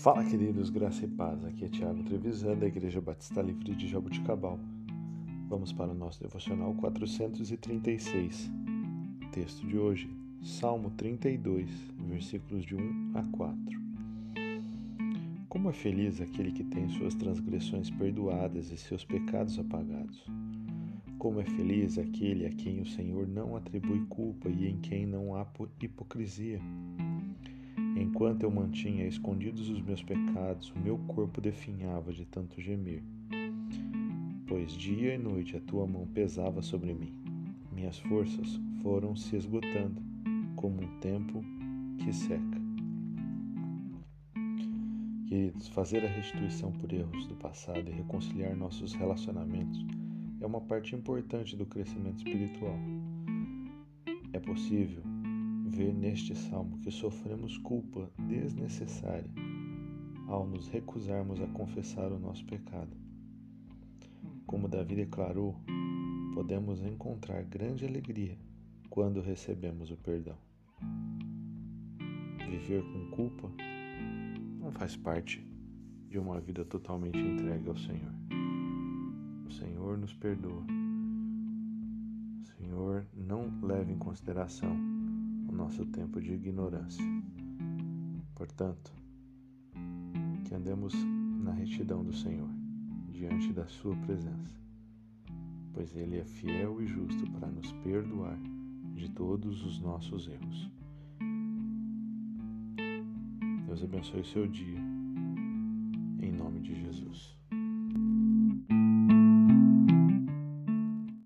Fala, queridos, graça e paz. Aqui é Tiago Trevisan, da Igreja Batista Livre de Jabuticabal. Vamos para o nosso devocional 436. Texto de hoje, Salmo 32, versículos de 1 a 4. Como é feliz aquele que tem suas transgressões perdoadas e seus pecados apagados. Como é feliz aquele a quem o Senhor não atribui culpa e em quem não há hipocrisia. Enquanto eu mantinha escondidos os meus pecados, o meu corpo definhava de tanto gemer. Pois dia e noite a tua mão pesava sobre mim. Minhas forças foram se esgotando, como um tempo que seca. Queridos, fazer a restituição por erros do passado e reconciliar nossos relacionamentos é uma parte importante do crescimento espiritual. É possível ver neste salmo que sofremos culpa desnecessária ao nos recusarmos a confessar o nosso pecado. Como Davi declarou, podemos encontrar grande alegria quando recebemos o perdão. Viver com culpa não faz parte de uma vida totalmente entregue ao Senhor. O Senhor nos perdoa. O Senhor não leva em consideração o nosso tempo de ignorância. Portanto, que andemos na retidão do Senhor, diante da Sua presença, pois Ele é fiel e justo para nos perdoar de todos os nossos erros. Deus abençoe o seu dia, em nome de Jesus.